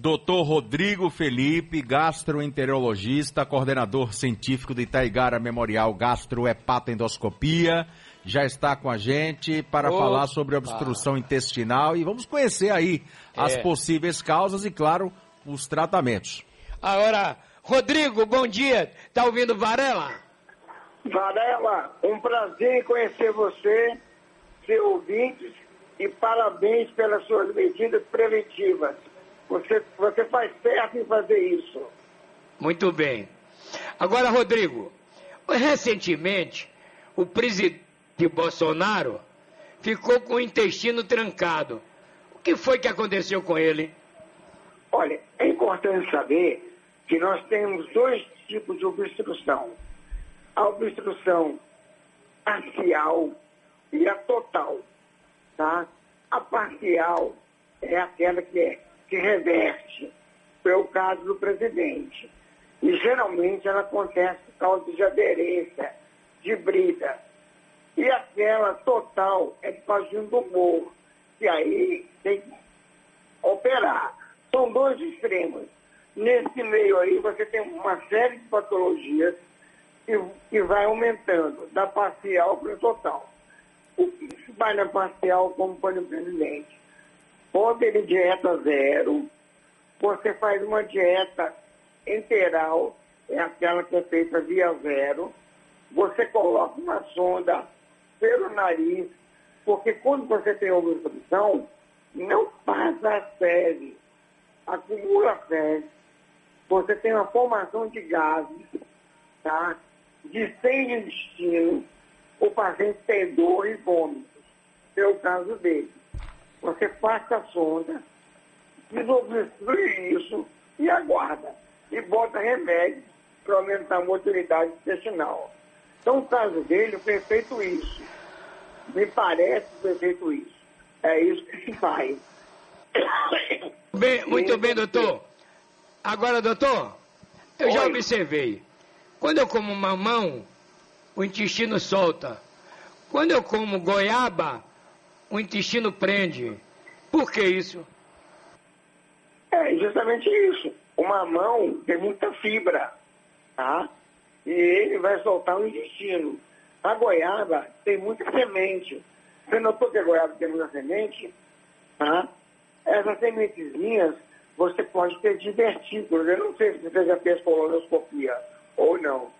Doutor Rodrigo Felipe, gastroenterologista, coordenador científico do Itaigara Memorial Gastrohepatoendoscopia, já está com a gente para Opa. falar sobre obstrução intestinal e vamos conhecer aí é. as possíveis causas e, claro, os tratamentos. Agora, Rodrigo, bom dia. Tá ouvindo Varela? Varela, um prazer em conhecer você, seu ouvintes, e parabéns pelas suas medidas preventivas. Você, você faz certo em fazer isso. Muito bem. Agora, Rodrigo, recentemente, o presidente Bolsonaro ficou com o intestino trancado. O que foi que aconteceu com ele? Olha, é importante saber que nós temos dois tipos de obstrução. A obstrução parcial e a total. Tá? A parcial é aquela que é que reverte. Foi o caso do presidente. E geralmente ela acontece por causa de aderência, de brida. E aquela total é por causa de um tumor. E aí tem que operar. São dois extremos. Nesse meio aí você tem uma série de patologias que, que vai aumentando, da parcial para o total. O que vai na parcial como foi o presidente? Ou ele dieta zero, você faz uma dieta integral, é aquela que é feita via zero, você coloca uma sonda pelo nariz, porque quando você tem obstrução, não passa a fezes, acumula fezes, você tem uma formação de gases, tá? De sem intestino, o paciente tem dor e vômitos. É o caso dele você passa a sonda, desobstrui isso e aguarda. E bota remédio para aumentar a motilidade intestinal. Então, o caso dele foi feito isso. Me parece que foi feito isso. É isso que se faz. Bem, muito bem, doutor. Agora, doutor, eu Oi. já observei. Quando eu como mamão, o intestino solta. Quando eu como goiaba, o intestino prende. Por que isso? É justamente isso. O mamão tem muita fibra, tá? E ele vai soltar o intestino. A goiaba tem muita semente. Você notou que a goiaba tem muita semente? Tá? Essas sementezinhas você pode ter divertículos. Eu não sei se você já fez colonoscopia ou não,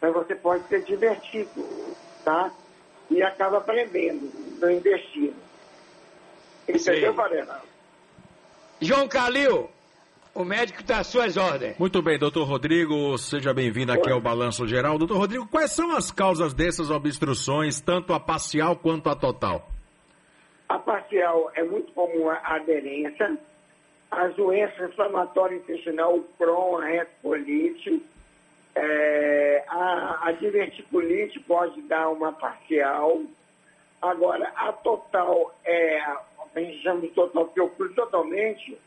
mas você pode ter divertículos, tá? E acaba prendendo no intestino. Entendeu, Varela? João Calil, o médico está às suas ordens. Muito bem, doutor Rodrigo, seja bem-vindo aqui ao Balanço Geral. Doutor Rodrigo, quais são as causas dessas obstruções, tanto a parcial quanto a total? A parcial é muito comum a aderência, as doenças inflamatórias intestinal, o Crohn, a retocolite, é, a, a diverticulite pode dar uma parcial. Agora, a total é a gente chama de total, que ocorre totalmente,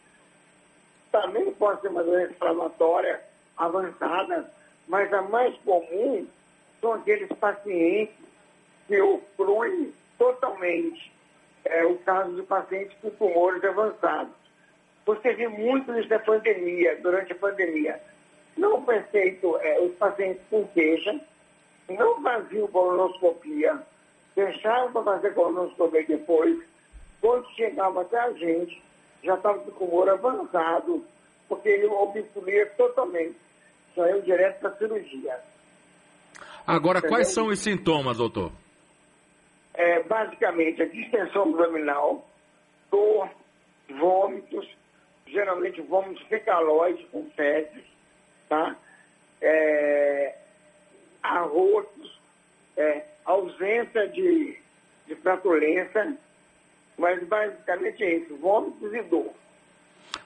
também pode ser uma doença inflamatória avançada, mas a mais comum são aqueles pacientes que ocorrem totalmente. É o caso de pacientes com tumores avançados. Você viu muito isso na pandemia, durante a pandemia. Não foi feito é, os pacientes com queixa, não faziam colonoscopia, deixaram para fazer colonoscopia depois, quando chegava até a gente, já estava com o tumor avançado, porque ele obstruía totalmente. Saiu direto para a cirurgia. Agora, Entendeu? quais são os sintomas, doutor? É, basicamente, a distensão abdominal, dor, vômitos, geralmente vômitos fecaloides com fezes, tá? É, arrotos, é, ausência de, de flatulência, mas basicamente é isso, vômitos e dor.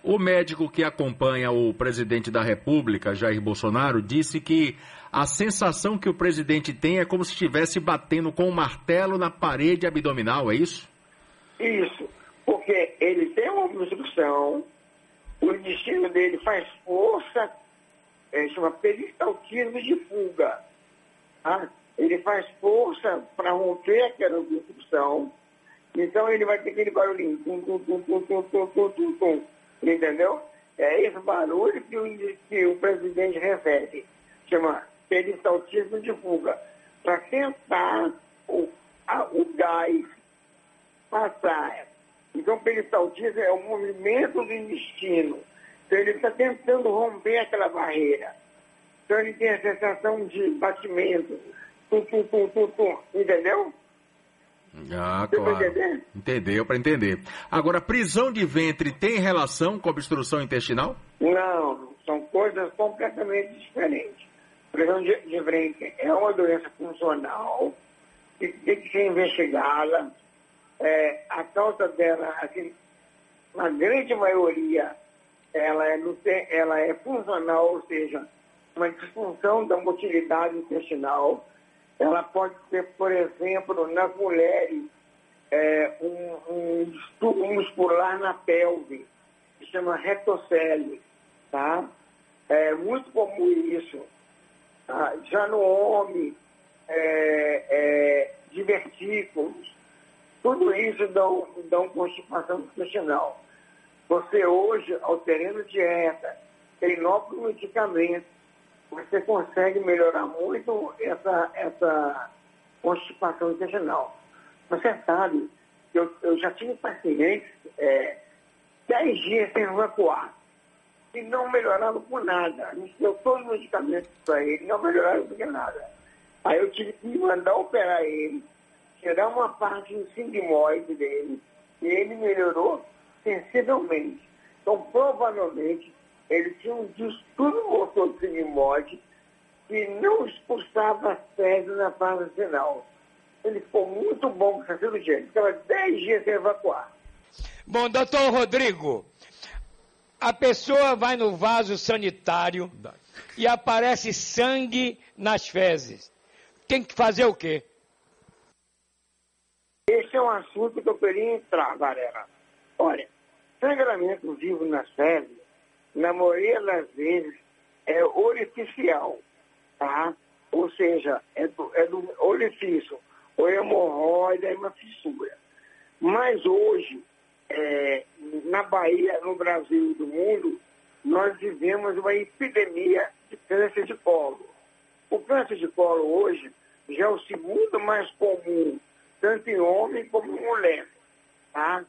O médico que acompanha o presidente da República, Jair Bolsonaro, disse que a sensação que o presidente tem é como se estivesse batendo com um martelo na parede abdominal, é isso? Isso, porque ele tem uma obstrução, o intestino dele faz força, é, chama peristaltismo de fuga. Tá? Ele faz força para romper aquela obstrução então ele vai ter aquele barulhinho, tum, tum, tum, tum, tum, tum, tum, tum, tum, entendeu? é esse barulho que o, que o presidente refere, chama peristaltismo de fuga, para tentar o, a, o gás passar. Então, peristaltismo é o movimento do intestino. Então, ele está tentando romper aquela barreira. Então, ele tem a sensação de batimento. Tum, tum, tum, tum, tum. Entendeu? Ah, claro. Entendeu para entender. Agora, prisão de ventre tem relação com obstrução intestinal? Não, são coisas completamente diferentes. Prisão de, de ventre é uma doença funcional que tem que ser investigada. É, a causa dela, assim, na grande maioria, ela é, ela é funcional, ou seja, uma disfunção da motilidade intestinal ela pode ter, por exemplo, nas mulheres, é, um, um distúrbio muscular na pelve, que chama retocele, tá? É muito comum isso. Tá? Já no homem, é, é, divertículos, tudo isso dão, dão constipação intestinal. Você hoje, alterando dieta, tem novos medicamentos, você consegue melhorar muito essa, essa constipação intestinal. Você sabe eu, eu já tive pacientes é, 10 dias sem evacuar e não melhoraram por nada. A gente deu todos os medicamentos para ele, não melhoraram por nada. Aí eu tive que mandar operar ele, tirar uma parte do sigmoide dele, e ele melhorou sensivelmente. Então, provavelmente, ele tinha um distúrbio motor de sigmoide que não expulsava as fezes na fase final. Ele ficou muito bom com essa cirurgia. Ele ficava 10 dias sem evacuar. Bom, doutor Rodrigo, a pessoa vai no vaso sanitário e aparece sangue nas fezes. Tem que fazer o quê? Esse é um assunto que eu queria entrar, Varela. Olha, sangramento vivo nas fezes na maioria das vezes, é orificial, tá? Ou seja, é do, é do orifício, ou é hemorroida, é uma fissura. Mas hoje, é, na Bahia, no Brasil e no mundo, nós vivemos uma epidemia de câncer de colo. O câncer de colo hoje já é o segundo mais comum, tanto em homem como em mulher. Tá?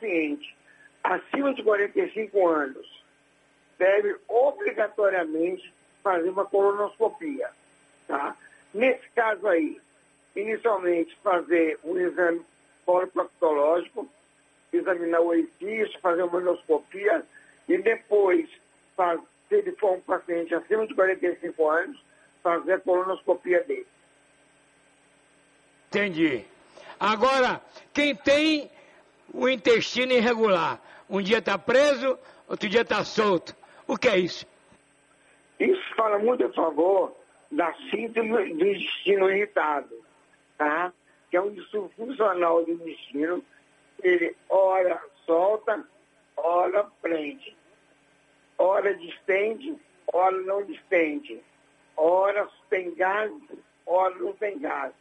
Paciente acima de 45 anos deve obrigatoriamente fazer uma colonoscopia. Tá? Nesse caso aí, inicialmente fazer um exame coloproctológico, examinar o orifício, fazer uma endoscopia e depois, se ele for um paciente acima de 45 anos, fazer a colonoscopia dele. Entendi. Agora, quem tem o intestino irregular, um dia está preso, outro dia está solto. O que é isso? Isso fala muito a favor da síndrome do intestino irritado, tá? Que é um distúrbio funcional do intestino. Ele ora solta, ora prende. Ora distende, ora não distende. Ora tem gás, ora não tem gás.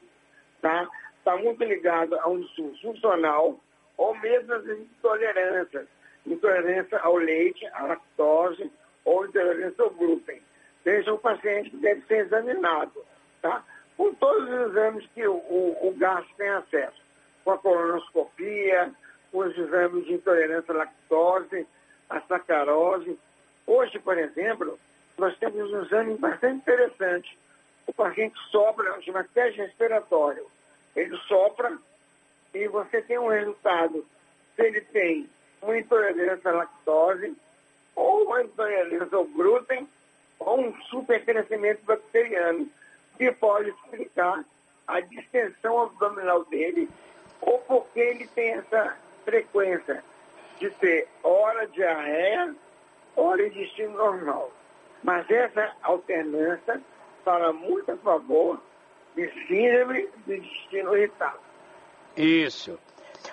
Tá? Está muito ligado a um distúrbio funcional ou mesmo as intolerâncias intolerância ao leite, à lactose ou intolerância ao glúten. É um paciente que deve ser examinado, tá? Com todos os exames que o, o, o gastro tem acesso, com a colonoscopia, com os exames de intolerância à lactose, à sacarose. Hoje, por exemplo, nós temos um exame bastante interessante. O paciente sopra, chama teste respiratório. Ele sopra e você tem um resultado. Se ele tem uma intolerância à lactose, ou uma intolerância ao glúten, ou um supercrescimento bacteriano, que pode explicar a distensão abdominal dele, ou porque ele tem essa frequência de ter hora diarreia, hora intestino normal. Mas essa alternância fala muito a favor de síndrome do intestino irritado. Isso.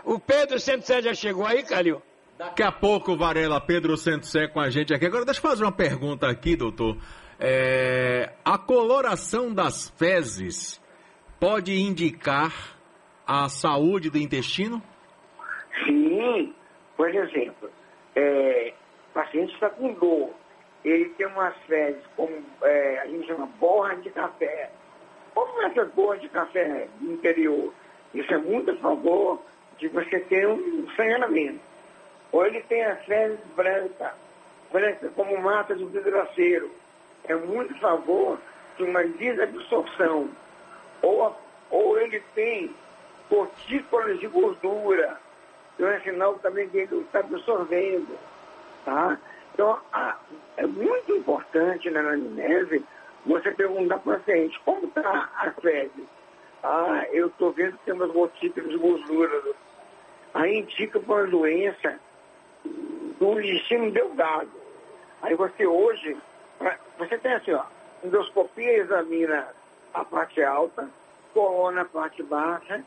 O Pedro Santos já chegou aí, Calil? Daqui a pouco, Varela, Pedro Santosé com a gente aqui. Agora, deixa eu fazer uma pergunta aqui, doutor. É, a coloração das fezes pode indicar a saúde do intestino? Sim. Por exemplo, é, paciente está com dor, ele tem umas fezes, como é, a gente chama borra de café. Como essas borras de café do interior? Isso é muito a favor de você ter um sangramento. Ou ele tem as fezes brancas, brancas como mata de vidraceiro. É muito a favor de uma desabsorção. Ou, ou ele tem cortícolas de gordura. Então é sinal também que ele está absorvendo. Tá? Então, a, é muito importante na anamnese você perguntar para o paciente como está a fezes. Ah, eu estou vendo que tem umas gotículas de gordura. Aí indica para uma doença do intestino delgado. Aí você hoje, você tem assim, ó, endoscopia examina a parte alta, coluna a parte baixa,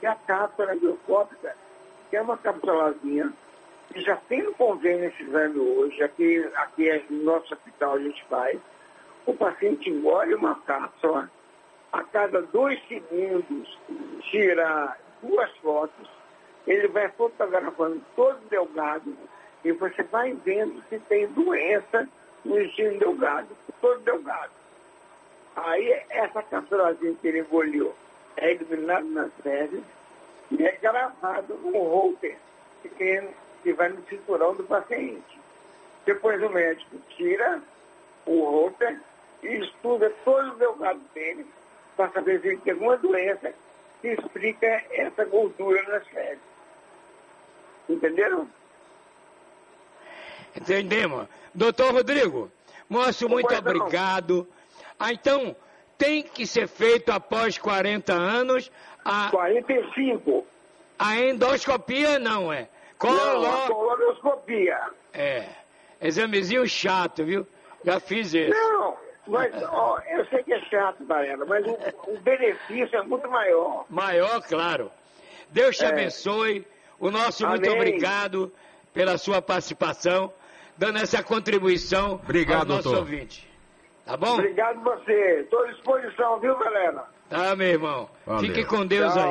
e a cápsula bioscópica, que é uma cápsulazinha, que já tem no convênio esse exame hoje, aqui, aqui é no nosso hospital a gente faz, o paciente engole uma cápsula, a cada dois segundos tira duas fotos, ele vai fotografando todo delgado e você vai vendo se tem doença no intestino delgado, todo delgado. Aí essa cápsulazinha que ele engoliu é eliminada nas fezes e é gravado no holter pequeno que vai no cinturão do paciente. Depois o médico tira o holter e estuda todo o delgado dele para saber se ele tem alguma doença que explica essa gordura nas fezes. Entenderam? Entendemos. Doutor Rodrigo, moço, muito obrigado. Ah, então, tem que ser feito após 40 anos a... 45. A endoscopia não é? Colo... Não, a colonoscopia. É. Examezinho chato, viu? Já fiz isso. Não, mas ó, eu sei que é chato, Varela, mas o, o, benefício é muito maior. Maior, claro. Deus te é. abençoe. O nosso Amém. muito obrigado pela sua participação, dando essa contribuição obrigado, ao nosso doutor. ouvinte. Tá bom? Obrigado você. Estou à disposição, viu, galera? Tá, meu irmão. Valeu. Fique com Deus Tchau. aí.